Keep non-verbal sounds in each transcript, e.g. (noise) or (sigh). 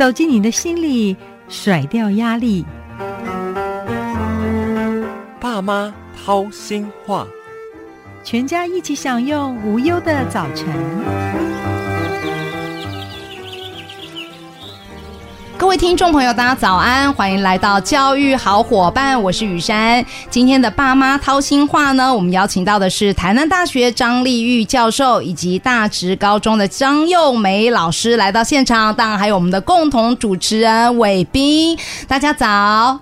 走进你的心里，甩掉压力。爸妈掏心话，全家一起享用无忧的早晨。位听众朋友，大家早安，欢迎来到教育好伙伴，我是雨珊。今天的爸妈掏心话呢，我们邀请到的是台南大学张丽玉教授以及大直高中的张幼梅老师来到现场，当然还有我们的共同主持人伟斌。大家早，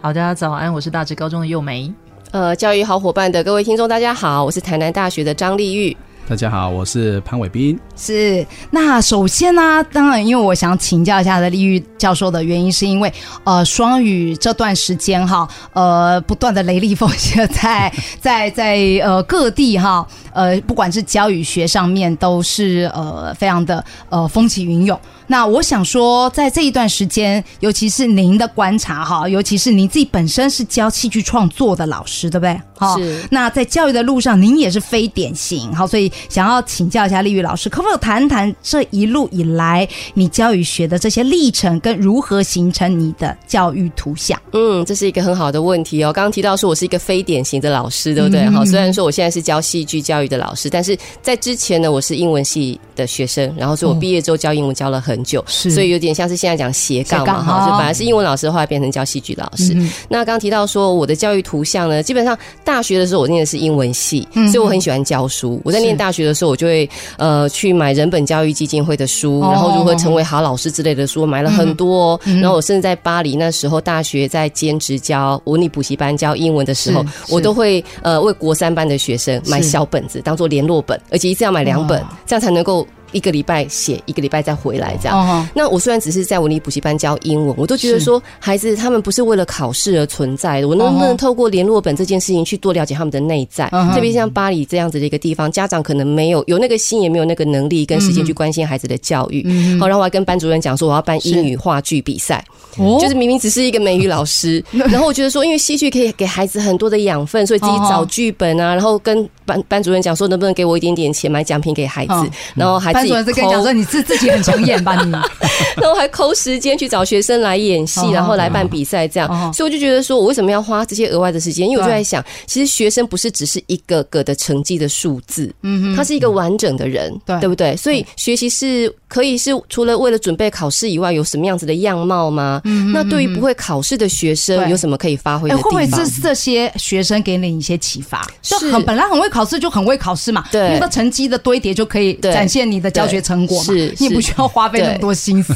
好，大家早安，我是大直高中的幼梅。呃，教育好伙伴的各位听众，大家好，我是台南大学的张丽玉。大家好，我是潘伟斌。是那首先呢，当然，因为我想请教一下的丽玉教授的原因，是因为呃，双语这段时间哈，呃，不断的雷厉风行，在 (laughs) 在在呃各地哈，呃，不管是教育学上面，都是呃非常的呃风起云涌。那我想说，在这一段时间，尤其是您的观察哈，尤其是您自己本身是教戏剧创作的老师，对不对？好，是。那在教育的路上，您也是非典型，好，所以想要请教一下丽玉老师，可否谈谈这一路以来你教育学的这些历程，跟如何形成你的教育图像？嗯，这是一个很好的问题哦。刚刚提到说我是一个非典型的老师，对不对？好，虽然说我现在是教戏剧教育的老师，但是在之前呢，我是英文系的学生，然后所以我毕业之后教英文教了很久，所以有点像是现在讲斜杠嘛，哈，就本来是英文老师，后来变成教戏剧老师。那刚提到说我的教育图像呢，基本上大学的时候我念的是英文系，所以我很喜欢教书。我在念大学的时候，我就会呃去买人本教育基金会的书，然后如何成为好老师之类的书，买了很多。哦然后我甚至在巴黎那时候大学在兼职教文理补习班教英文的时候，我都会呃为国三班的学生买小本子当做联络本，而且一次要买两本，这样才能够。一个礼拜写一个礼拜再回来这样。那我虽然只是在文理补习班教英文，我都觉得说孩子他们不是为了考试而存在的。我能不能透过联络本这件事情去多了解他们的内在？特别像巴黎这样子的一个地方，家长可能没有有那个心，也没有那个能力跟时间去关心孩子的教育。好，然后我还跟班主任讲说，我要办英语话剧比赛。就是明明只是一个美语老师，(laughs) 然后我觉得说，因为戏剧可以给孩子很多的养分，所以自己找剧本啊，然后跟班班主任讲说，能不能给我一点点钱买奖品给孩子，然后还。班主任是跟你讲说，你自自己很想演吧你，(laughs) 然后还抠时间去找学生来演戏，然后来办比赛这样，所以我就觉得说我为什么要花这些额外的时间？因为我就在想，其实学生不是只是一个个的成绩的数字，嗯，他是一个完整的人，对。对不对？所以学习是可以是除了为了准备考试以外，有什么样子的样貌吗？嗯，那对于不会考试的学生，有什么可以发挥的地方？会不会是这些学生给你一些启发？就很本来很会考试，就很会考试嘛，对，那个成绩的堆叠就可以展现你的教学成果。是，你不需要花费那么多心思。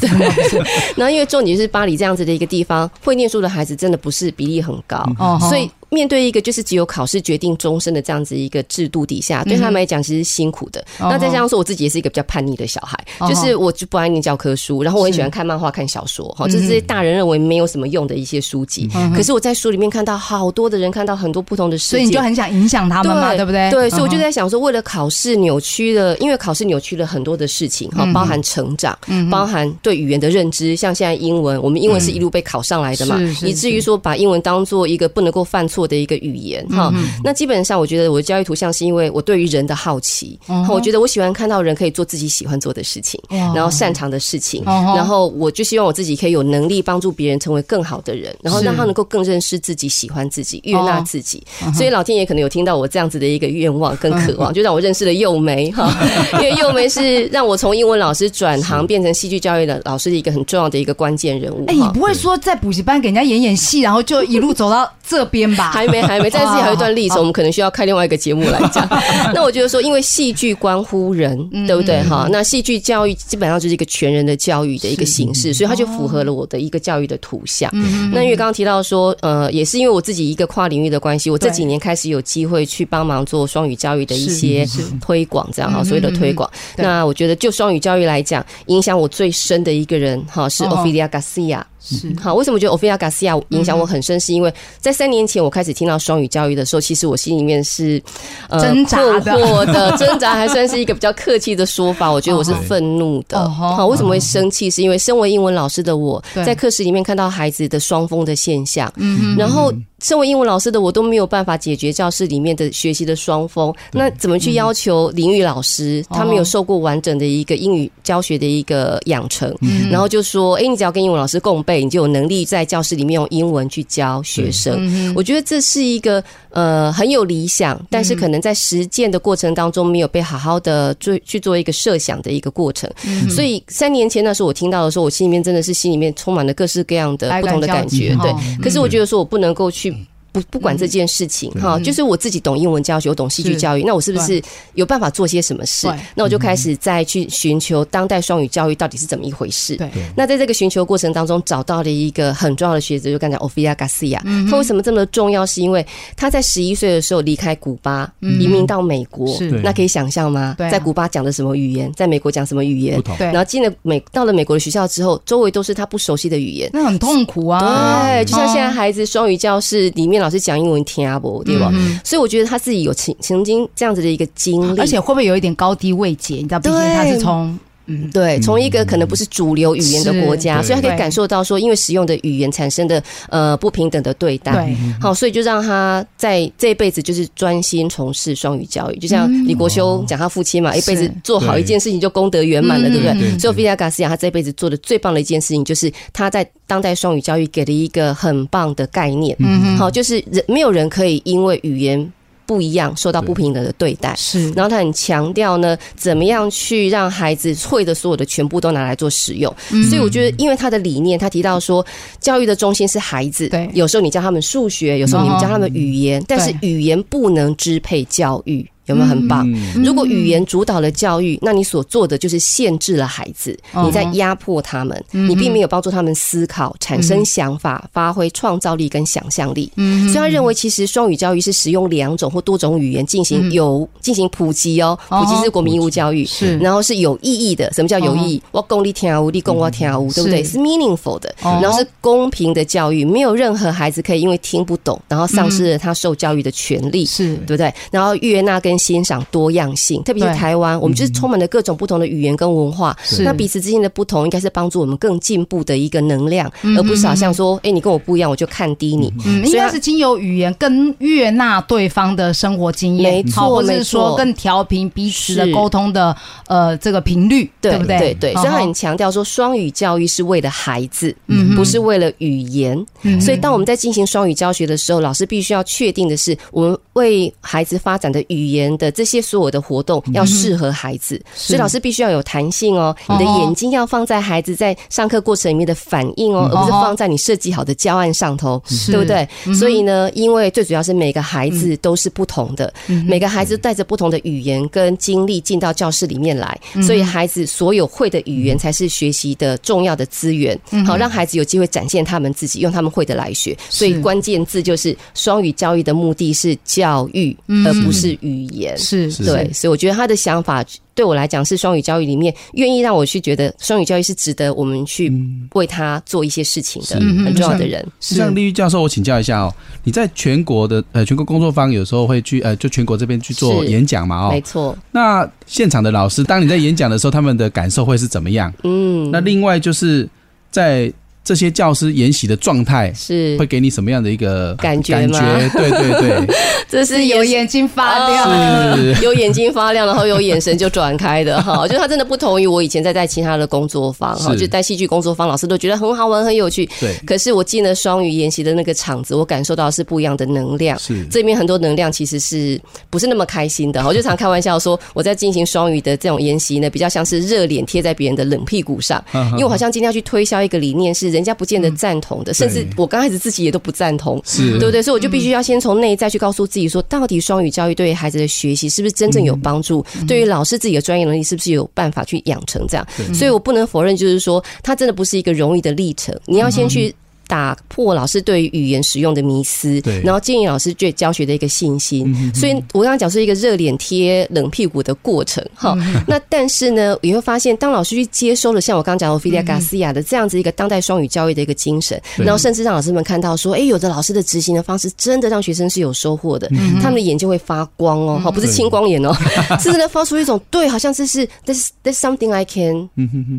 然后，(laughs) 因为重点是巴黎这样子的一个地方，会念书的孩子真的不是比例很高，所以。面对一个就是只有考试决定终身的这样子一个制度底下，对他们来讲其实辛苦的。那再加上说，我自己也是一个比较叛逆的小孩，就是我就不爱念教科书，然后我很喜欢看漫画、看小说，哈，就是这些大人认为没有什么用的一些书籍。可是我在书里面看到好多的人看到很多不同的世界，所以你就很想影响他们嘛，对。不对？对，所以我就在想说，为了考试扭曲了，因为考试扭曲了很多的事情，哈，包含成长，包含对语言的认知，像现在英文，我们英文是一路被考上来的嘛，以至于说把英文当做一个不能够犯错的一个语言。哈，那基本上我觉得我的教育图像是因为我对于人的好奇，我觉得我喜欢看到人可以做自己喜欢做的事情，然后擅长的事情，然后我就希望我自己可以有能力帮助别人成为更好的人，然后让他能够更认识自己、喜欢自己、悦纳自己。所以老天爷可能有听到我这样子的一个愿望跟渴望，就让我认识了幼梅哈，(laughs) 因为幼梅是让我从英文老师转行变成戏剧教育的老师的一个很重要的一个关键人物。哎，你不会说在补习班给人家演演戏，然后就一路走到这边吧？还没，(laughs) 还没，但是。还有一段历史，我们可能需要开另外一个节目来讲。(laughs) 那我觉得说，因为戏剧关乎人，对不对？哈，那戏剧教育基本上就是一个全人的教育的一个形式，所以它就符合了我的一个教育的图像。那因为刚刚提到说，呃，也是因为我自己一个跨领域的关系，我这几年开始有机会去帮忙做双语教育的一些推广，这样哈，所谓的推广。那我觉得就双语教育来讲，影响我最深的一个人哈，是 Ophelia Garcia。是好，为什么觉得 Ophelia Garcia 影响我很深？是因为在三年前我开始听到双语教育的时候，其实我心里面是呃挣扎的，(laughs) 挣扎还算是一个比较客气的说法。我觉得我是愤怒的。好，为什么会生气？是因为身为英文老师的我在课室里面看到孩子的双峰的现象，然后。身为英文老师的我都没有办法解决教室里面的学习的双峰，那怎么去要求林语老师？他没有受过完整的一个英语教学的一个养成，然后就说：“哎，你只要跟英文老师共备，你就有能力在教室里面用英文去教学生。”我觉得这是一个呃很有理想，但是可能在实践的过程当中没有被好好的做去做一个设想的一个过程。所以三年前那时候我听到的时候，我心里面真的是心里面充满了各式各样的不同的感觉。对，可是我觉得说我不能够去。不不管这件事情哈，就是我自己懂英文教学，我懂戏剧教育，那我是不是有办法做些什么事？那我就开始再去寻求当代双语教育到底是怎么一回事。对，那在这个寻求过程当中，找到了一个很重要的学者，就刚才 Ophelia Garcia。他为什么这么重要？是因为他在十一岁的时候离开古巴，移民到美国。那可以想象吗？在古巴讲的什么语言，在美国讲什么语言？对。然后进了美，到了美国的学校之后，周围都是他不熟悉的语言，那很痛苦啊。对，就像现在孩子双语教室里面老师讲英文听不，对吧？所以我觉得他自己有曾曾经这样子的一个经历，而且会不会有一点高低位阶？你知道，毕竟他是从嗯，对，从一个可能不是主流语言的国家，所以他可以感受到说，因为使用的语言产生的呃不平等的对待，好，所以就让他在这一辈子就是专心从事双语教育。就像李国修讲他父亲嘛，一辈子做好一件事情就功德圆满了，对不对？所以菲亚卡斯亚他这辈子做的最棒的一件事情，就是他在。当代双语教育给了一个很棒的概念，嗯，好，就是人没有人可以因为语言不一样受到不平等的对待，是。然后他很强调呢，怎么样去让孩子会的所有的全部都拿来做使用。所以我觉得，因为他的理念，他提到说，教育的中心是孩子。对，有时候你教他们数学，有时候你们教他们语言，但是语言不能支配教育。有没有很棒？如果语言主导了教育，那你所做的就是限制了孩子，你在压迫他们，你并没有帮助他们思考、产生想法、发挥创造力跟想象力。所以他认为，其实双语教育是使用两种或多种语言进行有进行普及哦，普及是国民义务教育，是然后是有意义的。什么叫有意义？我公立听无，立功我听无，对不对？是 meaningful 的，然后是公平的教育，没有任何孩子可以因为听不懂，然后丧失了他受教育的权利，是对不对？然后约纳跟欣赏多样性，特别是台湾，我们就是充满了各种不同的语言跟文化。那彼此之间的不同，应该是帮助我们更进步的一个能量，而不是好像说，哎，你跟我不一样，我就看低你。嗯，应该是经由语言更悦纳对方的生活经验，没错，或者是说更调频彼此的沟通的呃这个频率，对不对？对对。所以他很强调说，双语教育是为了孩子，嗯，不是为了语言。所以当我们在进行双语教学的时候，老师必须要确定的是，我们为孩子发展的语言的这。这些所有的活动要适合孩子，所以老师必须要有弹性哦。你的眼睛要放在孩子在上课过程里面的反应哦，而不是放在你设计好的教案上头，对不对？所以呢，因为最主要是每个孩子都是不同的，每个孩子带着不同的语言跟经历进到教室里面来，所以孩子所有会的语言才是学习的重要的资源。好，让孩子有机会展现他们自己，用他们会的来学。所以关键字就是双语教育的目的是教育，而不是语言。是对，所以我觉得他的想法对我来讲是双语教育里面愿意让我去觉得双语教育是值得我们去为他做一些事情的很重要的人。像丽玉教授，我请教一下哦，你在全国的呃全国工作坊有时候会去呃就全国这边去做演讲嘛？哦，没错。那现场的老师，当你在演讲的时候，他们的感受会是怎么样？嗯，那另外就是在。这些教师研习的状态是会给你什么样的一个感觉？感觉对对对，(laughs) 这是有眼睛发亮，有眼睛发亮，然后有眼神就转开的哈。(laughs) 就他真的不同于我以前在带其他的工作坊哈，就带戏剧工作坊，老师都觉得很好玩、很有趣。对，可是我进了双语研习的那个场子，我感受到是不一样的能量。是这边很多能量其实是不是那么开心的？(laughs) 我就常开玩笑说，我在进行双语的这种研习呢，比较像是热脸贴在别人的冷屁股上，因为我好像今天要去推销一个理念是。人家不见得赞同的，甚至我刚开始自己也都不赞同，是对不对？所以我就必须要先从内在去告诉自己，说到底双语教育对于孩子的学习是不是真正有帮助？对于老师自己的专业能力是不是有办法去养成这样？所以我不能否认，就是说，它真的不是一个容易的历程。你要先去。打破老师对于语言使用的迷思，然后建议老师对教学的一个信心。所以我刚刚讲是一个热脸贴冷屁股的过程，哈。那但是呢，你会发现，当老师去接收了像我刚刚讲的菲利亚·加西亚的这样子一个当代双语教育的一个精神，然后甚至让老师们看到说，哎，有的老师的执行的方式真的让学生是有收获的，他们的眼睛会发光哦，哈，不是青光眼哦，是真的发出一种对，好像这是 this this something I can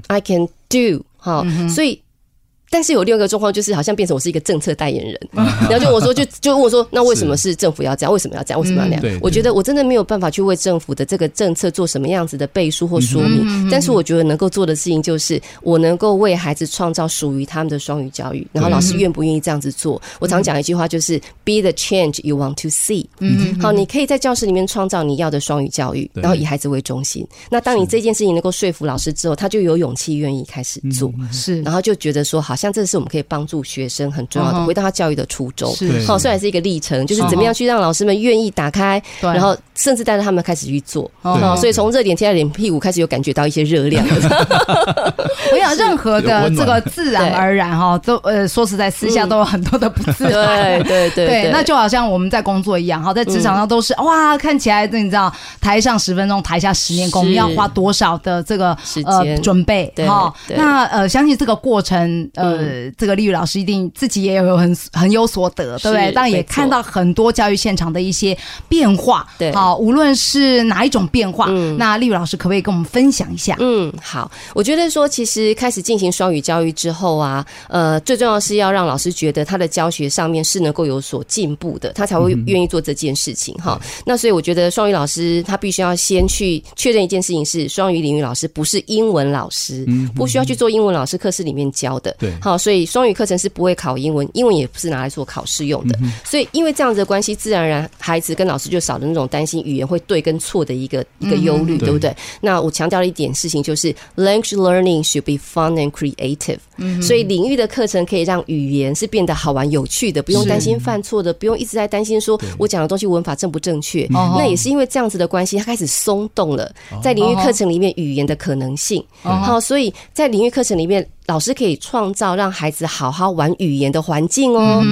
I can do，哈，所以。但是有另外一个状况，就是好像变成我是一个政策代言人，然后就我说就就问我说，那为什么是政府要这样？为什么要这样？为什么要那样？我觉得我真的没有办法去为政府的这个政策做什么样子的背书或说嗯明，但是我觉得能够做的事情就是，我能够为孩子创造属于他们的双语教育，然后老师愿不愿意这样子做？我常讲一句话，就是 be the change you want to see。嗯，好，你可以在教室里面创造你要的双语教育，然后以孩子为中心。那当你这件事情能够说服老师之后，他就有勇气愿意开始做。是然后就觉得说，好像这是我们可以帮助学生很重要的，回到他教育的初衷。是对好，虽然是一个历程，就是怎么样去让老师们愿意打开，对。然后甚至带着他们开始去做。哦好，所以从热点贴在脸屁股开始有感觉到一些热量。(laughs) 我想任何的这个自然而然哈，都呃说实在私下都有很多的不自然。对对 (laughs) 对。对，那就好像我们在工作一样，哈，在职场上都是、哇，看起来你知道，台上十分钟，台下十年功，我们要花多少的这个时呃间。准备对哈？对。那呃，相信这个过程，呃，这个丽宇老师一定自己也有很很有所得，对不对？但也看到很多教育现场的一些变化，对。好，无论是哪一种变化，嗯。那丽宇老师可不可以跟我们分享一下？嗯，好，我觉得说，其实开始进行双语教育之后啊，呃，最重要是要让老师觉得他的教学上面是能够有所进步的，他才会愿意做这件事情哈。那所以我觉得双语老师他必须要先去确认一件事情是，双语领域老师不是英文老师，嗯不需要去做英文老师课室里面教的。对好，所以双语课程是不会考英文，英文也不是拿来做考试用的。所以因为这样子的关系，自然而然孩子跟老师就少了那种担心语言会对跟错的一个一个忧虑，对对不对？那我强调了一点事情，就是 language learning should be fun and creative。所以领域的课程可以让语言是变得好玩有趣的，不用担心犯错的，不用一直在担心说我讲的东西文法正不正确。哦那也是因为这样子的关系，它开始松动了，在领域课程里面语言的可能性。好，所以在领域课程里面。老师可以创造让孩子好好玩语言的环境哦，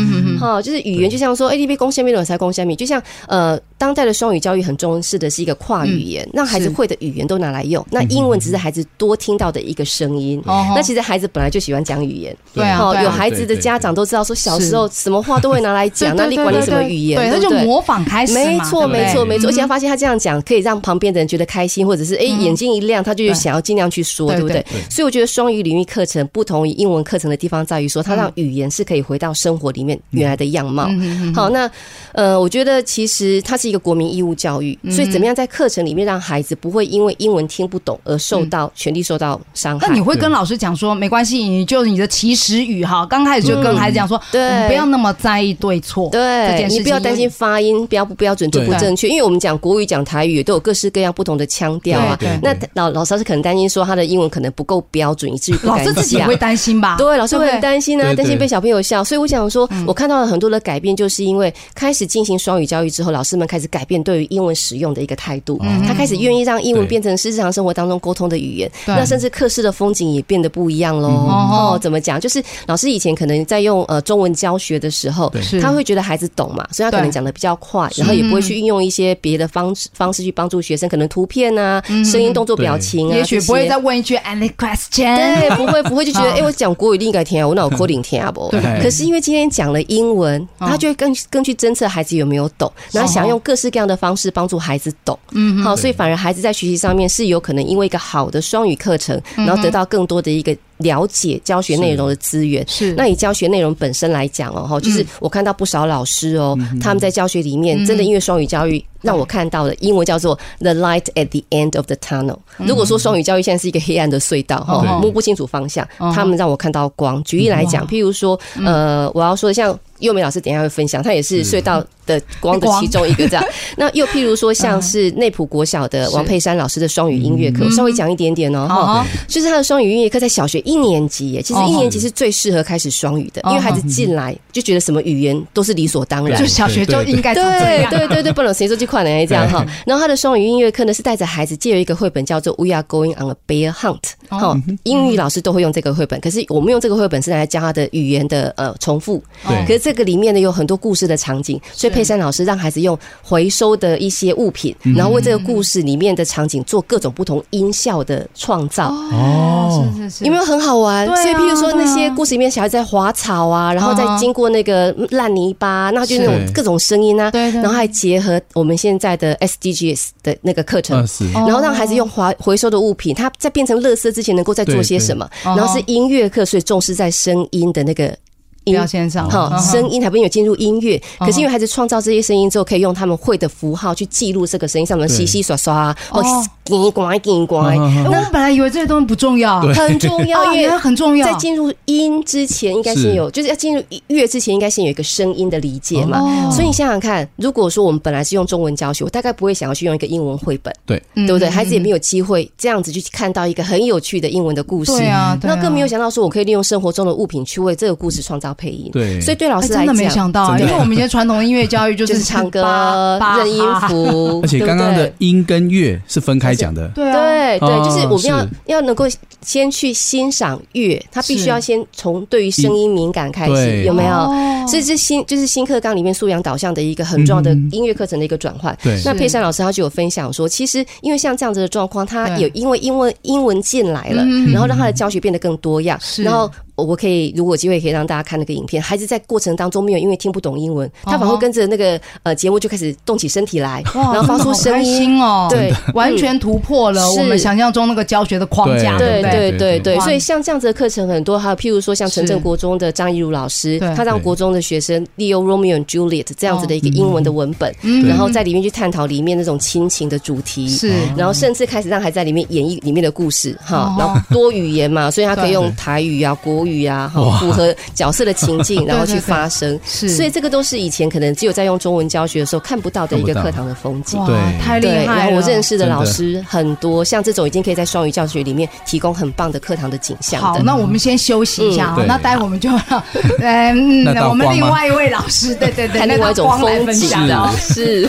好，就是语言就像说 A D B 公下面，才攻下面，就像呃，当代的双语教育很重视的是一个跨语言，让孩子会的语言都拿来用。那英文只是孩子多听到的一个声音，哦那其实孩子本来就喜欢讲语言，对啊，有孩子的家长都知道说小时候什么话都会拿来讲，那你管你什么语言，对？他就模仿开始嘛，没错，没错，没错。而且他发现他这样讲可以让旁边的人觉得开心，或者是哎眼睛一亮，他就想要尽量去说，对对不对对？所以我觉得双语领域课程不同于英文课程的地方在于说，它让语言是可以回到生活里面原来的样貌。好，那呃，我觉得其实它是一个国民义务教育，所以怎么样在课程里面让孩子不会因为英文听不懂而受到权利受到伤害？那你会跟老师讲说，没关系，你就你的起始语哈，刚开始就跟孩子讲说，对。不要那么在意对错，对你不要担心。发音标不标准正不正确，因为我们讲国语、讲台语都有各式各样不同的腔调啊对对。那老老师是可能担心说他的英文可能不够标准，以至于不敢老师自己也讲。会担心吧？对，老师会很担心啊，对对。担心被小朋友笑。所以我想说，我看到了很多的改变，就是因为开始进行双语教育之后，老师们开始改变对于英文使用的一个态度，他开始愿意让英文变成是日常生活当中沟通的语言。那甚至课室的风景也变得不一样喽。哦。哦，怎么讲？就是老师以前可能在用呃中文教学的时候他会觉得孩子懂嘛，所以他可能讲的比较快，然后也不会去运用一些别的方式方式去帮助学生，可能图片啊、声音、动作、表情啊，也许不会再问一句 any question，对，不会不会就觉得，好哎、我讲国语你应该听啊，我那有口领听啊不？(laughs) 对。可是因为今天讲了英文，他就会更更去侦测孩子有没有懂，然后想用各式各样的方式帮助孩子懂。嗯，好，所以反而孩子在学习上面是有可能因为一个好的双语课程，然后得到更多的一个了解教学内容的资源。是那以教学内容本身来讲哦，哈，就是我看到不少老师哦，他们在教学里面真的因为双语教育。让我看到的英文叫做 “the light at the end of the tunnel”。如果说双语教育现在是一个黑暗的隧道哈，摸不清楚方向，嗯。他们让我看到光。举例来讲，譬如说，呃，我要说的像幼美老师等一下会分享，他也是隧道的光的其中一个这样。(laughs) 那又譬如说，像是内埔国小的王佩珊老师的双语音乐课，我稍微讲一点点哦。哈，就是他的双语音乐课在小学一年级耶，其实一年级是最适合开始双语的，因为孩子进来就觉得什么语言都是理所当然就。小学就应该对样，对对对，不能谁说这款人这样哈。然后他的双语音乐课呢，是带着孩子借由一个绘本叫做《We Are Going on a Bear Hunt》。哈，英语老师都会用这个绘本，可是我们用这个绘本是来教他的语言的呃重复。对。可是这个里面呢有很多故事的场景，所以佩珊老师让孩子用回收的一些物品，然后为这个故事里面的场景做各种不同音效的创造。哦，是是是，有没有很好玩？所以，譬如说那些故事里面，小孩在滑草啊，然后再经过那个烂泥巴，那就那种各种声音啊，对对然后还结合我们现在的 SDGs 的那个课程然后让孩子用滑回收的物品，它在变成乐色之之前能够再做些什么。然后是音乐课，所以重视在声音的那个音表现上，好，嗯哼。声音还没有进入音乐，嗯可是因为孩子创造这些声音之后，可以用他们会的符号去记录这个声音，像我们对。稀稀刷刷，哦哦，叽呱叽呱，嗯嗯哎我本来以为这些东西不重要，对。很重要，啊，因为很重要，在进入音之前，应该先有，就是要进入乐之前，应该先有一个声音的理解嘛。哦。所以你想想看，如果说我们本来是用中文教学，我大概不会想要去用一个英文绘本，对，嗯对不对？孩子也没有机会这样子去看到一个很有趣的英文的故事。对啊，对啊。那更没有想到说，我可以利用生活中的物品去为这个故事创造配音。对。所以对老师真的没想到啊，因为我们以前传统的音乐教育就就是是唱歌认音符，而且刚刚的音跟乐是分开讲的，对啊，对对，哦就是我们要要能够先去欣赏乐，他必须要先从对于声音敏感开始，有没有？哦。所以这新就是新课纲里面素养导向的一个很重要的嗯音乐课程的一个转换。对。那佩珊老师他就有分享说，其实因为像这样子的状况，他对。有因为英文英文进来了，嗯然后让他的教学变得更多样，然后。我可以，如果有机会可以让大家看那个影片，孩子在过程当中没有因为听不懂英文，他反而会跟着那个呃节目就开始动起身体来，然后发出声音，哦，对，完全突破了我们想象中那个教学的框架，对对？对？对所以像这样子的课程很多，还有譬如说像城镇国中的张一如老师，对他让国中的学生利用 Romeo and Juliet 这样子的一个英文的文本，嗯。然后在里面去探讨里面那种亲情的主题。是。然后甚至开始让孩子在里面演绎里面的故事，哈哦，然后多语言嘛，所以他可以用台语啊、国语啊，哈，符合角色的情境，(laughs) 然后去发声。是所以这个都是以前可能只有在用中文教学的时候看不到的一个课堂的风景。哇对对，太厉害了！然后我认识的老师很多，像这种已经可以在双语教学里面提供很棒的课堂的景象好，的。那我们先休息一下啊嗯，那待会我们就要 (laughs) 嗯我们另外一位老师，对对对，看另外一种那道光来风景分享的，是。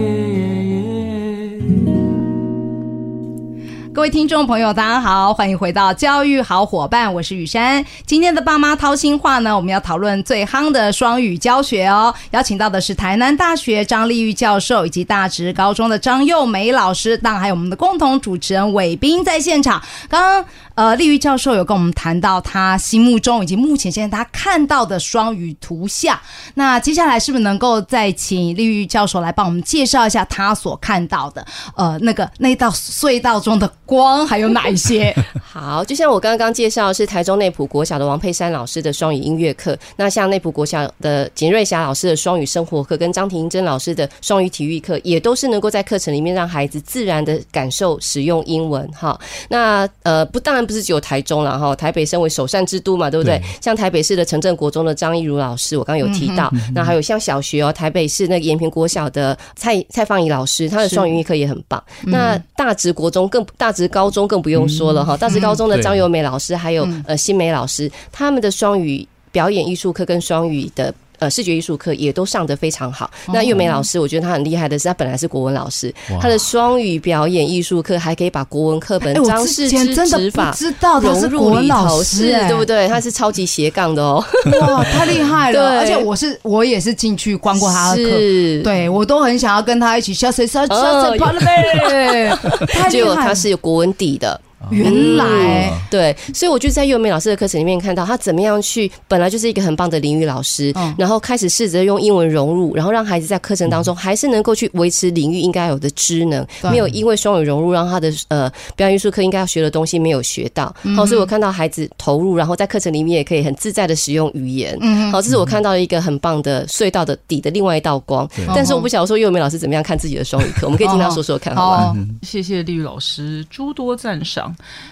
各位听众朋友，大家好，欢迎回到教育好伙伴，我是雨珊。今天的爸妈掏心话呢，我们要讨论最夯的双语教学哦。邀请到的是台南大学张丽玉教授以及大直高中的张幼梅老师，当然还有我们的共同主持人伟斌在现场。刚刚呃，丽玉教授有跟我们谈到他心目中以及目前现在他看到的双语图像。那接下来是不是能够再请丽玉教授来帮我们介绍一下他所看到的呃那个那道隧道中的光还有哪一些？(laughs) 好，就像我刚刚介绍的是台中内埔国小的王佩珊老师的双语音乐课，那像内埔国小的简瑞霞老师的双语生活课，跟张婷珍老师的双语体育课，也都是能够在课程里面让孩子自然的感受使用英文哈。那呃不，当然不是只有台中了哈，台北身为首善之都嘛，对不对？对像台北市的城镇国中的张一如老师，我刚刚有提到，那还有像小学哦，台北市那个延平国小的蔡蔡芳怡老师，他的双语英语课也很棒。那大直国中更大直高中更不用说了哈，大职高中的张由美老师还有呃新梅老师，他们的双语。表演艺术课跟双语的。呃，视觉艺术课也都上得非常好。那月梅老师，我觉得她很厉害的是，她本来是国文老师，她的双语表演艺术课还可以把国文课本张氏之指法知道他是融入里国文老头，是师哎对不对？她是超级斜杠的哦。哇，太厉害了！而且我是我也是进去观过他的课，是，对我都很想要跟他一起下水下下哦水跑了呗，太厉结果害了！她是有国文底的。原来嗯。对，所以我就在幼美老师的课程里面看到他怎么样去，本来就是一个很棒的林语老师，嗯。然后开始试着用英文融入，然后让孩子在课程当中还是能够去维持领域应该有的知能，没有因为双语融入让他的呃表演艺术课应该要学的东西没有学到。嗯好，所以我看到孩子投入，然后在课程里面也可以很自在的使用语言。嗯好，这是我看到一个很棒的隧道的底的另外一道光。但是我不晓得说幼美老师怎么样看自己的双语课，我们可以听他说说看，好吗？好，谢谢丽玉老师诸多赞赏，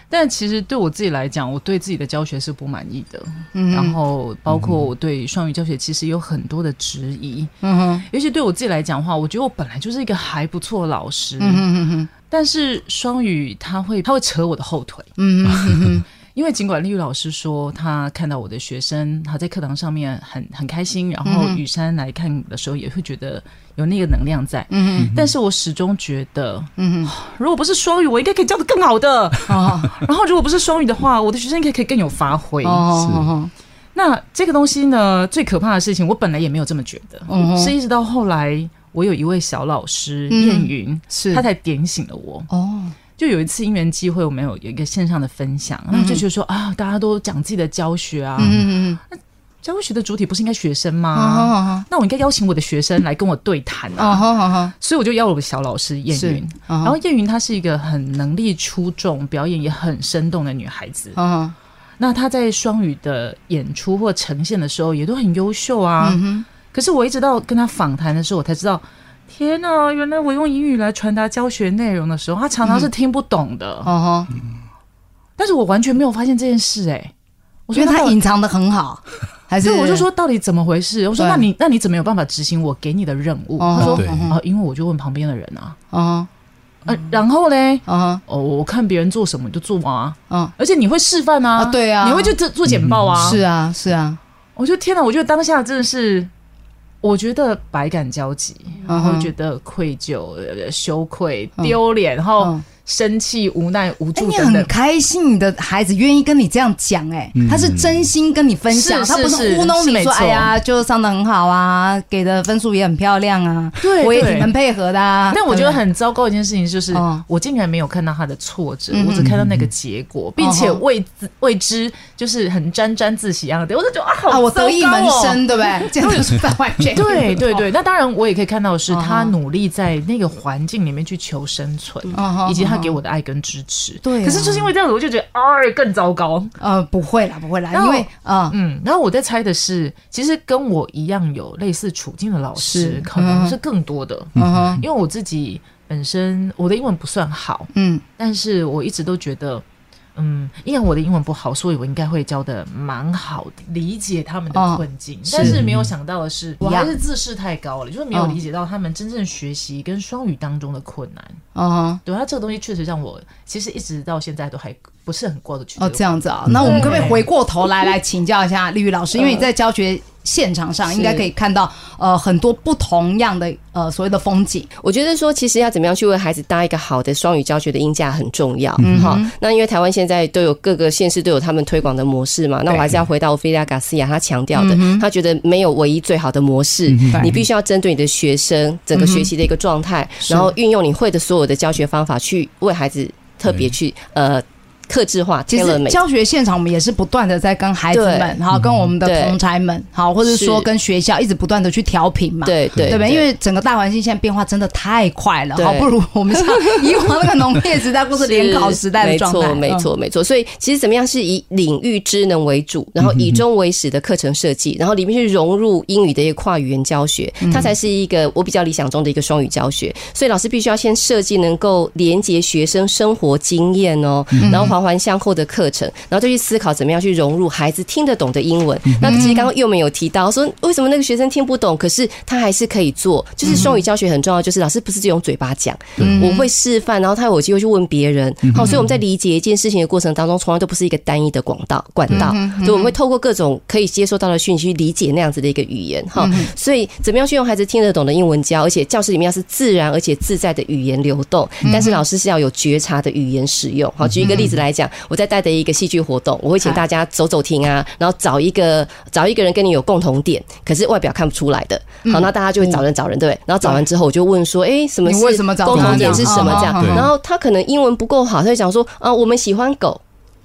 但其实对我自己来讲，我对自己的教学是不满意的。嗯然后包括我对双语教学其实有很多的质疑，嗯哼，尤其对我自己来讲的话，我觉得我本来就是一个还不错的老师，嗯哼哼哼，但是双语他会他会扯我的后腿。嗯哼哼哼，因为尽管丽玉老师说他看到我的学生他在课堂上面很很开心，然后嗯雨山来看的时候也会觉得有那个能量在，嗯嗯，但是我始终觉得，嗯，如果不是双语，我应该可以教的更好的。哦。(laughs) 然后如果不是双语的话，我的学生应该可以更有发挥。哦哦，那这个东西呢，最可怕的事情，我本来也没有这么觉得，嗯是一直到后来，我有一位小老师嗯燕云，是。他才点醒了我。哦，就有一次因缘机会，我们有有一个线上的分享，然后就觉得说啊，大家都讲自己的教学啊，嗯嗯教学的主体不是应该学生嗯，吗？那我应该邀请我的学生来跟我对谈哦啊，所以我就邀了我的小老师燕云。，然然后燕云她是一个很能力出众、表演也很生动的女孩子。嗯那她在双语的演出或呈现的时候也都很优秀啊。嗯，可是我一直到跟她访谈的时候，我才知道，天哪，原来我用英语来传达教学内容的时候，她常常是听不懂的。哦哦，但是我完全没有发现这件事、哎，我我觉得他说到底隐藏的很好，还是所以我就说到底怎么回事？我说那你那你怎么有办法执行我给你的任务？哦。他说啊，因为我就问旁边的人啊，啊呃，然后嘞，啊哦，我看别人做什么就做啊，哦，而且你会示范啊，啊对啊。你会去做做简报啊，是啊是啊，我觉得天哪，我觉得当下真的是，我觉得百感交集，然后觉得愧疚、呃羞愧、嗯。丢脸，然后嗯生气、无奈、无助，你很。开心，你的孩子愿意跟你这样讲，哎，他是真心跟你分享，他不是糊弄你说，哎呀，就上的很好啊，给的分数也很漂亮啊，对对我也挺能配合的啊。但我觉得很糟糕一件事情就是哦，我竟然没有看到他的挫折，嗯我只看到那个结果，并且哦为之为之就是很沾沾自喜一样的，我就觉得啊，我得意门生，对不对？(laughs) 这样就是在外面。对对对，那当然我也可以看到的是，哦。他努力在那个环境里面去求生存，哦以及他给我的爱跟支持。对啊可是就是因为这样子，我就觉得啊更糟糕。呃，不会啦，不会啦，因为啊，嗯，然后我在猜的是，其实跟我一样有类似处境的老师，可能是更多的。嗯哼，因为我自己本身我的英文不算好，嗯但是我一直都觉得。嗯，因为我的英文不好，所以我应该会教的蛮好的，理解他们的哦困境。是但是没有想到的是，我还是自视太高了，就是没有哦理解到他们真正学习跟双语当中的困难。嗯哼，对，他这个东西确实让我其实一直到现在都还不是很过得去哦，这样子啊，那我们可不可以回过头来来请教一下丽玉老师？因为你在教学现场上应该可以看到呃很多不同样的呃所谓的风景。我觉得说，其实要怎么样去为孩子搭一个好的双语教学的音架很重要。嗯好、那因为台湾现在都有各个县市都有他们推广的模式嘛，那我还是要回到菲利亚·卡斯亚他强调的，他觉得没有唯一最好的模式，嗯你必须要针对你的学生整个学习的一个状态，是。然后运用你会的所有的教学方法去为孩子特别去呃克制化其实。教学现场，我们也是不断的在跟孩子们，好跟我们的对同才们，好或者说跟学校一直不断的去调频嘛。对对对吧？因为整个大环境现在变化真的太快了，好不如我们像以往那个农业时代或是联考时代的状态。没错，没错，没错。所以其实怎么样是以领域知能为主，然后以终为始的课程设计，然后里面去融入英语的一个跨语言教学，它才是一个我比较理想中的一个双语教学。所以老师必须要先设计能够连接学生生活经验哦，然后环环相扣的课程，然后就去思考怎么样去融入孩子听得懂的英文。那其实刚刚又没有提到说，为什么那个学生听不懂，可是他还是可以做，就是双语教学很重要，就是老师不是只用嘴巴讲，我会示范，然后他有机会去问别人。好，所以我们在理解一件事情的过程当中，从来都不是一个单一的管道管道，所以我们会透过各种可以接收到的讯息去理解那样子的一个语言。哈，所以怎么样去用孩子听得懂的英文教，而且教室里面要是自然而且自在的语言流动，但是老师是要有觉察的语言使用。好，举一个例子来讲，我在带的一个戏剧活动，我会请大家走走停啊，然后找一个找一个人跟你有共同点，可是外表看不出来的。好，那大家就会找人找人，对不对？然后找完之后，我就问说，哎，什么为什么找共同点是什么？这样，然后他可能英文不够好，他就讲说，啊，我们喜欢狗。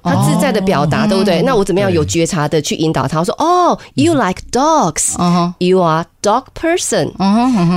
他自在的表达，对不对？那我怎么样有觉察的去引导他？我说，哦，You (laughs) like dogs, you are dog person。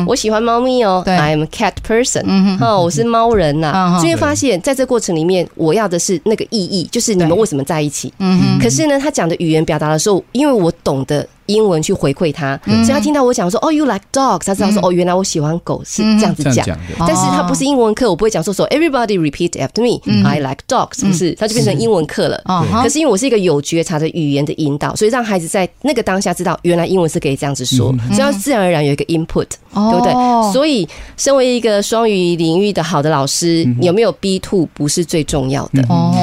我喜欢猫咪哦对，I'm a cat person。哦，我是猫人嗯呐。哼。就会发现，在这过程里面，我要的是那个意义，就是你们为什么在一起。可是呢，他讲的语言表达的时候，因为我懂得英文去回馈他，嗯。所以他听到我讲说，哦，you like dogs，他知道说，哦，原来我喜欢狗是这样子讲。但是他不是英文课，我不会讲说说 everybody repeat after me，I like dogs，不是，他就变成英文课了。可是因为我是一个有觉察的语言的引导，所以让孩子在那个当下知道，原来英文是可以这样子说，所以要自然而然有一个 input，哦对不对？所以，身为一个双语领域的好的老师，有没有 B two 不是最重要的。哦，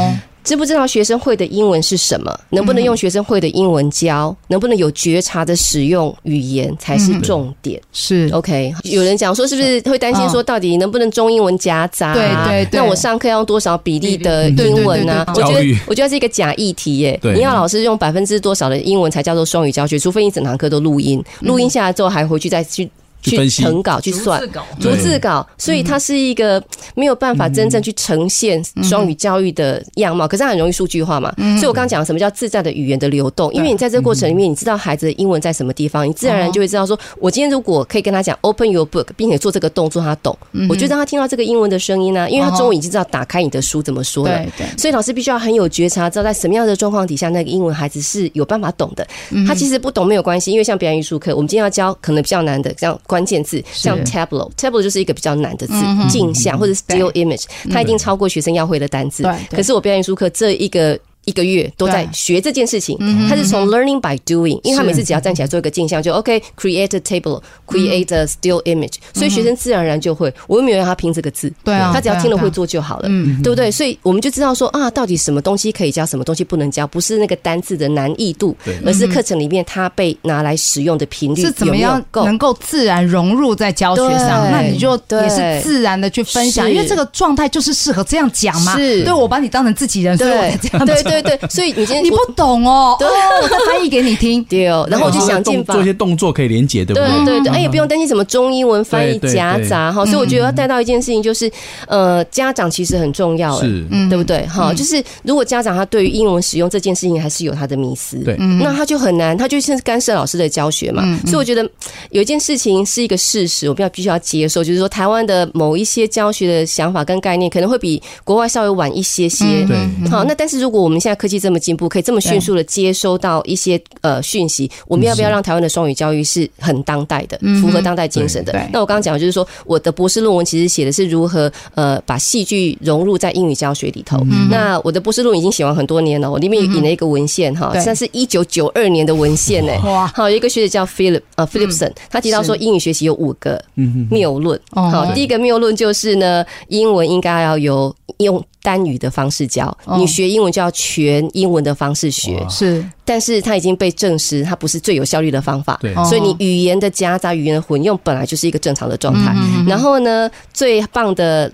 知不知道学生会的英文是什么？能不能用学生会的英文教？能不能有觉察的使用语言才是重点。是 OK，有人讲说是不是会担心说到底能不能中英文夹杂、啊？对对对那我上课要用多少比例的英文呢、对我觉得我觉得是一个假议题耶。对你要老师用百分之多少的英文才叫做双语教学？除非你整堂课都录音，录音下来之后还回去再去。去分析。誊稿去算逐字稿。逐字稿，所以它是一个没有办法真正去呈现双语教育的样貌，可是它很容易数据化嘛。所以我刚刚讲什么叫自在的语言的流动，因为你在这个过程里面，你知道孩子的英文在什么地方，你自然而然就会知道说，我今天如果可以跟他讲 open your book，并且做这个动作，他懂，我就让他听到这个英文的声音啊，因为他中文已经知道打开你的书怎么说了对。对，所以老师必须要很有觉察，知道在什么样的状况底下，那个英文孩子是有办法懂的。他其实不懂没有关系，因为像表演艺术课，我们今天要教可能比较难的，像关键字，像 tableau，tableau 就是一个比较难的字，镜像或者 still image，它一定超过学生要会的单字。可是我表演艺术课这一个。一个月都在学这件事情，他是从 learning by doing，因为他每次只要站起来做一个镜像，就 OK，create a table，create a still image，所以学生自然而然就会。我又没有让他拼这个字，对啊他只要听了会做就好了，对不对？所以我们就知道说啊，到底什么东西可以教，什么东西不能教，不是那个单字的难易度，而是课程里面它被拿来使用的频率是怎么样够。能够自然融入在教学上？那你就对也是自然的去分享，因为这个状态就是适合这样讲嘛。是。对我把你当成自己人，所以我才这样对。讲。对对，所以你今天你不懂哦，对，我再翻译给你听。对，然后我就想尽法做一。些动作可以连接，对不对对？对对，哎，也不用担心什么中英文翻译夹杂哈，所以我觉得要带到一件事情，就是呃，家长其实很重要，是，嗯对不对？哈，就是如果家长他对于英文使用这件事情还是有他的迷思，对那他就很难，他就是干涉老师的教学嘛。所以我觉得有一件事情是一个事实，我们要必须要接受，就是说台湾的某一些教学的想法跟概念可能会比国外稍微晚一些些。对好，那但是如果我们现在科技这么进步，可以这么迅速的接收到一些呃讯息，我们要不要让台湾的双语教育是很当代的，符合当代精神的？那我刚刚讲的就是说，我的博士论文其实写的是如何呃把戏剧融入在英语教学里头。那我的博士论文已经写完很多年了，我里面引了一个文献哈，对。那是一九九二年的文献呢。哇。好，有一个学者叫 Philip 呃 Philipson，他提到说英语学习有五个谬论。哦。好，第一个谬论就是呢，英文应该要由用单语的方式教，哦你学英文就要全英文的方式学。是但是它已经被证实，它不是最有效率的方法。对所以你语言的夹杂、语言的混用本来就是一个正常的状态。然后呢，最棒的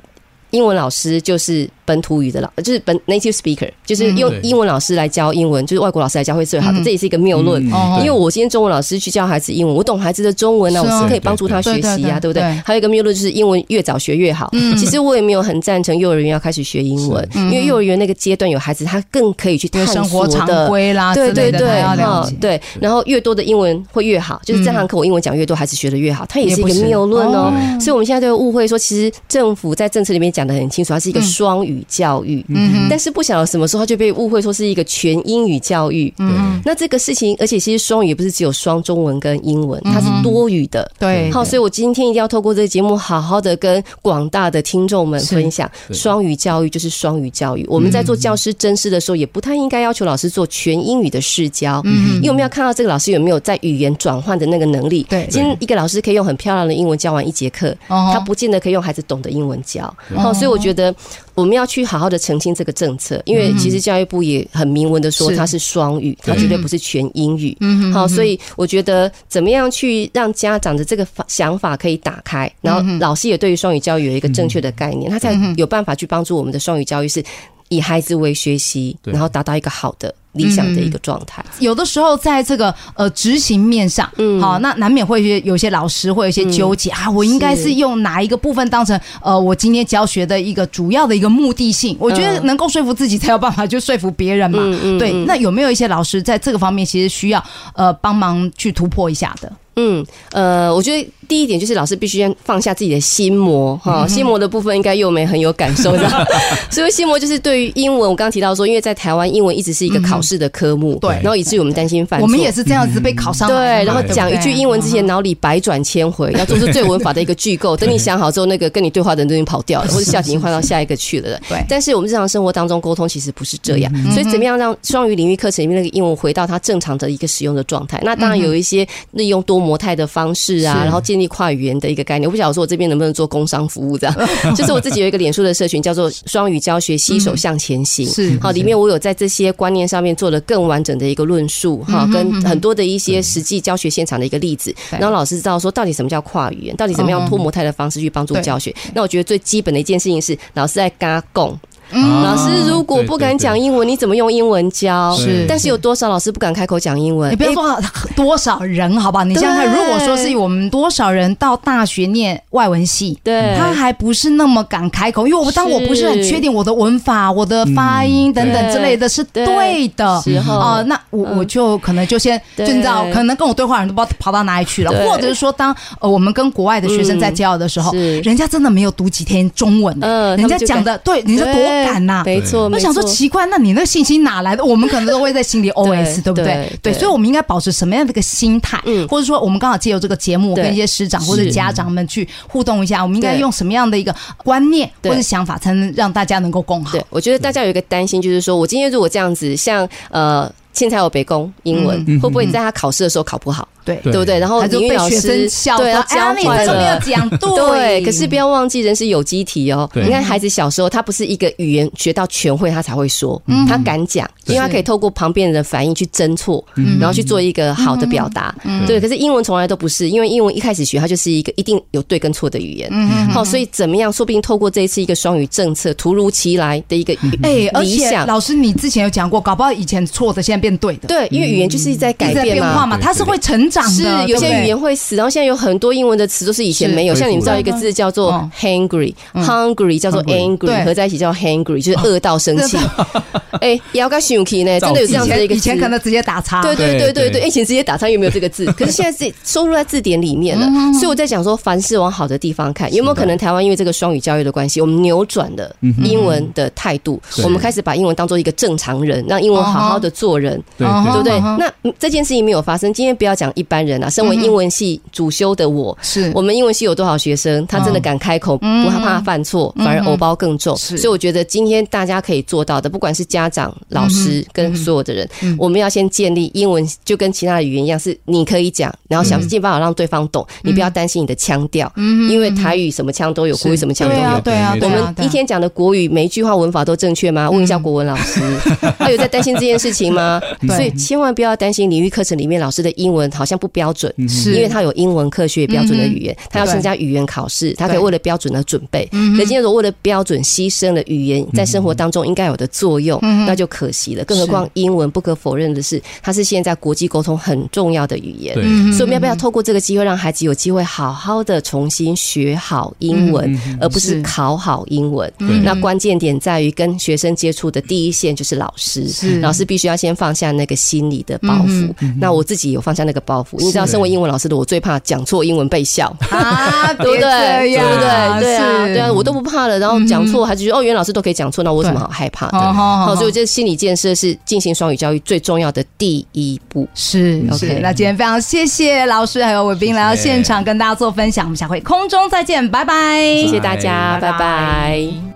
英文老师就是本土语的老，就是本 native speaker，就是用英文老师来教英文，就是外国老师来教会最好的。这也是一个谬论。因为我今天中文老师去教孩子英文，我懂孩子的中文啊，是啊我是可以帮助他学习啊，对不对？还有一个谬论就是英文越早学越好。其实我也没有很赞成幼儿园要开始学英文，因为幼儿园那个阶段有孩子，他更可以去探生活常索的。规啦对对对，对，然后越多的英文会越好，就是这堂课我英文讲越多，孩子学的越好，它也是一个谬论哦哦。所以我们现在都会误会说，其实政府在政策里面讲得很清楚，它是一个双语教育。嗯但是不晓得什么时候它就被误会说是一个全英语教育。嗯，那这个事情，而且其实双语也不是只有双中文跟英文，它是多语的。对，好，所以我今天一定要透过这个节目，好好的跟广大的听众们分享，双语教育就是双语教育。我们在做教师真试的时候，也不太应该要求老师做全英语的试教，因为我们要看到这个老师有没有在语言转换的那个能力。对。今天一个老师可以用很漂亮的英文教完一节课，哦。他不见得可以用孩子懂的英文教。好，所以我觉得我们要去好好的澄清这个政策，因为其实教育部也很明文的说它是双语，它绝对不是全英语。嗯好，所以我觉得怎么样去让家长的这个法想法可以打开，然后老师也对于双语教育有一个正确的概念，他才有办法去帮助我们的双语教育是以孩子为学习，然后达到一个好的理想的一个状态。有的时候在这个呃执行面上，嗯好，那难免会有有些老师会有些纠结、啊，我应该是用哪一个部分当成呃我今天教学的一个主要的一个目的性？我觉得嗯能够说服自己才有办法去说服别人嘛。嗯嗯对，嗯那有没有一些老师在这个方面其实需要呃帮忙去突破一下的？嗯，呃，我觉得第一点就是老师必须先放下自己的心魔哈，心魔的部分应该又没很有感受的。(laughs) 所以心魔就是对于英文，我刚刚提到说，因为在台湾英文一直是一个考试的科目，对然后以至于我们担心犯错，我们也是这样子被考上来对，然后讲一句英文之前，脑里百转千回，要做出 (laughs) 最文法的一个句构。等你想好之后，那个跟你对话的人都已经跑掉了，或者下集已经换到下一个去了。对但是我们日常生活当中沟通其实不是这样，所以怎么样让双语领域课程里面那个英文回到它正常的一个使用的状态？那当然有一些利用多模态的方式啊，然后建立跨语言的一个概念。我不晓得说我这边能不能做工商服务这样，(laughs) 就是我自己有一个脸书的社群叫做双语教学，携手向前行。是好，里面我有在这些观念上面做了更完整的一个论述哈，跟很多的一些实际教学现场的一个例子，对。然后老师知道说到底什么叫跨语言，到底怎么样脱模态的方式去帮助教学。那我觉得最基本的一件事情是，老师在跟他共。啊老师如果不敢讲英文，你怎么用英文教？是但是有多少老师不敢开口讲英文？你不要说多少人，好不好？你想想看，如果说是我们多少人到大学念外文系，对。他还不是那么敢开口，因为我当我不是很确定我的文法、我的发音等等之类的是对的。时候。哦，那我嗯。我就可能就先就对。你知道，可能跟我对话的人都不知道跑到哪里去了，或者是说当呃我们跟国外的学生在交流的时候，人家真的没有读几天中文，嗯人家讲的对，人家多敢呐，没错，我想说奇怪，那你那个信心哪来的？我们可能都会在心里 OS，对不对？对对，对所以我们应该保持什么样的一个心态？嗯或者说我们刚好借由这个节目，跟一些师长或者家长们去互动一下，我们应该用什么样的一个观念或者想法，才能让大家能够共好对？，我觉得大家有一个担心，就是说我今天如果这样子，像呃。现在有北工英文，嗯会不会你在他考试的时候考不好？对对对不对？然后他就被学李玉老师生笑说：“对要哎，你教坏这个没有了。讲对。(laughs) ”对，可是不要忘记，人是有机体哦。你看孩子小时候，他不是一个语言学到全会他才会说，嗯他敢讲，因为他可以透过旁边人的反应去侦错，嗯然后去做一个好的表达。对，可是英文从来都不是，因为英文一开始学，它就是一个一定有对跟错的语言。嗯好，所以怎么样？说不定透过这一次一个双语政策突如其来的一个语哎，而且。老师，你之前有讲过，搞不好以前错的，现在变对的，对，因为语言就是在改一直在变嘛。变化嘛，它是会成长是有些语言会死，然后现在有很多英文的词都是以前是。没有，像你们知道一个字叫做嗯。hungry，hungry 叫做 angry，合在一起叫 hangry，就是饿到生气。(laughs) (laughs) 哎，也要跟 s h u k 呢，真的有这以样子的一个以前可能直接打叉，对对对对对以前直接打叉有没有这个字？(laughs) 可是现在是收录在字典里面了，所以我在讲说，凡事往好的地方看，有没有可能台湾因为这个双语教育的关系，我们扭转了英文的态度，我们开始把英文当做一个正常人，让英文好好的做人。对不对？那嗯这件事情没有发生。今天不要讲一般人啊，身为英文系主修的我，是。我们英文系有多少学生，他真的敢开口，不害怕犯错，反而偶包更重。是。所以我觉得今天大家可以做到的，不管是家长、老师跟所有的人，我们要先建立英文，就跟其他的语言一样，是你可以讲，然后想尽办法让对方懂，你不要担心你的腔调，因为台语什么腔都有，国语什么腔都对啊，有。对啊，我我们一天讲的国语每一句话文法都正确吗？问一下国文老师，他有在担心这件事情吗？(laughs) 所以千万不要担心领域课程里面老师的英文好像不标准，是因为他有英文科学标准的语言，他要参加语言考试，他可以为了标准而准备。可今天如果为了标准牺牲了语言在生活当中应该有的作用，那就可惜了。更何况英文不可否认的是，它是现在国际沟通很重要的语言。所以我们要不要透过这个机会，让孩子有机会好好的重新学好英文，而不是是。考好英文？那关键点在于跟学生接触的第一线就是老师，老师必须要先放下那个心理的包袱。那我自己有放下那个包你知道，身为英文老师的我最怕讲错英文被笑。(laughs) 啊，对不对？对不对？对啊，对啊，我都不怕了。然后讲错，还是觉得哦，原来老师都可以讲错，那我有什么好害怕的？哦好所以我觉得心理建设是进行双语教育最重要的第一步。是 OK 是，那今天非常谢谢老师还有伟斌来到现场跟大家做分享，我们下回空中再见，拜拜，谢谢大家，拜拜拜拜